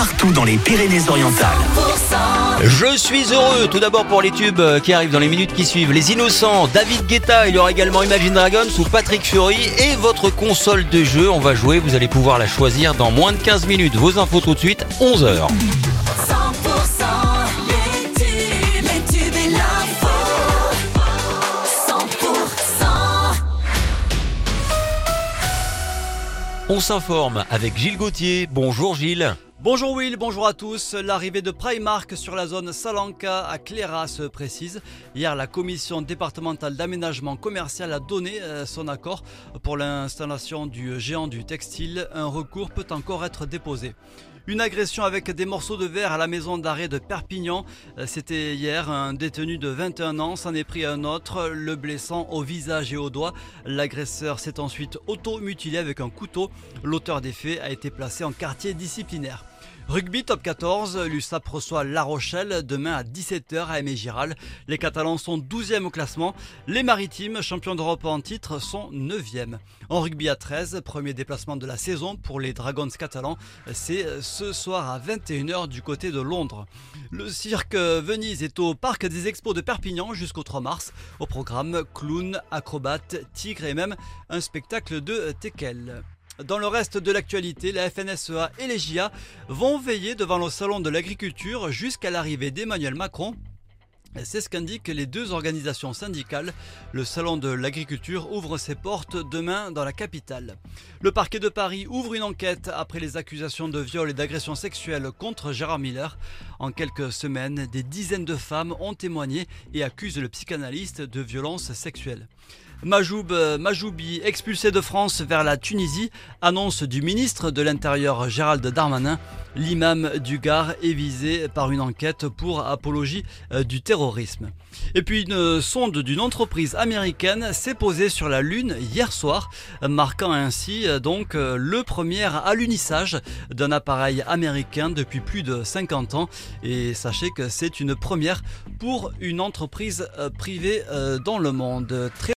partout dans les Pyrénées-Orientales. Je suis heureux tout d'abord pour les tubes qui arrivent dans les minutes qui suivent. Les Innocents, David Guetta, il y aura également Imagine Dragons ou Patrick Fury et votre console de jeu. On va jouer, vous allez pouvoir la choisir dans moins de 15 minutes. Vos infos tout de suite, 11h. 100% les tubes, les tubes et l'info. 100% On s'informe avec Gilles Gauthier. Bonjour Gilles. Bonjour Will, bonjour à tous. L'arrivée de Primark sur la zone Salanca à Cléra se précise. Hier, la commission départementale d'aménagement commercial a donné euh, son accord pour l'installation du géant du textile. Un recours peut encore être déposé. Une agression avec des morceaux de verre à la maison d'arrêt de Perpignan. Euh, C'était hier. Un détenu de 21 ans s'en est pris un autre, le blessant au visage et aux doigts. L'agresseur s'est ensuite auto-mutilé avec un couteau. L'auteur des faits a été placé en quartier disciplinaire. Rugby top 14, l'USAP reçoit La Rochelle demain à 17h à Aimé Giral. Les Catalans sont 12e au classement. Les Maritimes, champions d'Europe en titre, sont 9e. En rugby à 13, premier déplacement de la saison pour les Dragons catalans, c'est ce soir à 21h du côté de Londres. Le cirque Venise est au parc des expos de Perpignan jusqu'au 3 mars. Au programme, clown, acrobate, tigre et même un spectacle de teckel. Dans le reste de l'actualité, la FNSEA et les JA vont veiller devant le salon de l'agriculture jusqu'à l'arrivée d'Emmanuel Macron. C'est ce qu'indiquent les deux organisations syndicales. Le salon de l'agriculture ouvre ses portes demain dans la capitale. Le parquet de Paris ouvre une enquête après les accusations de viol et d'agression sexuelle contre Gérard Miller. En quelques semaines, des dizaines de femmes ont témoigné et accusent le psychanalyste de violences sexuelles. Majoub euh, Majoubi, expulsé de France vers la Tunisie, annonce du ministre de l'Intérieur Gérald Darmanin. L'imam du Gard est visé par une enquête pour apologie euh, du terrorisme. Et puis une sonde d'une entreprise américaine s'est posée sur la Lune hier soir, marquant ainsi euh, donc le premier alunissage d'un appareil américain depuis plus de 50 ans. Et sachez que c'est une première pour une entreprise privée dans le monde. Très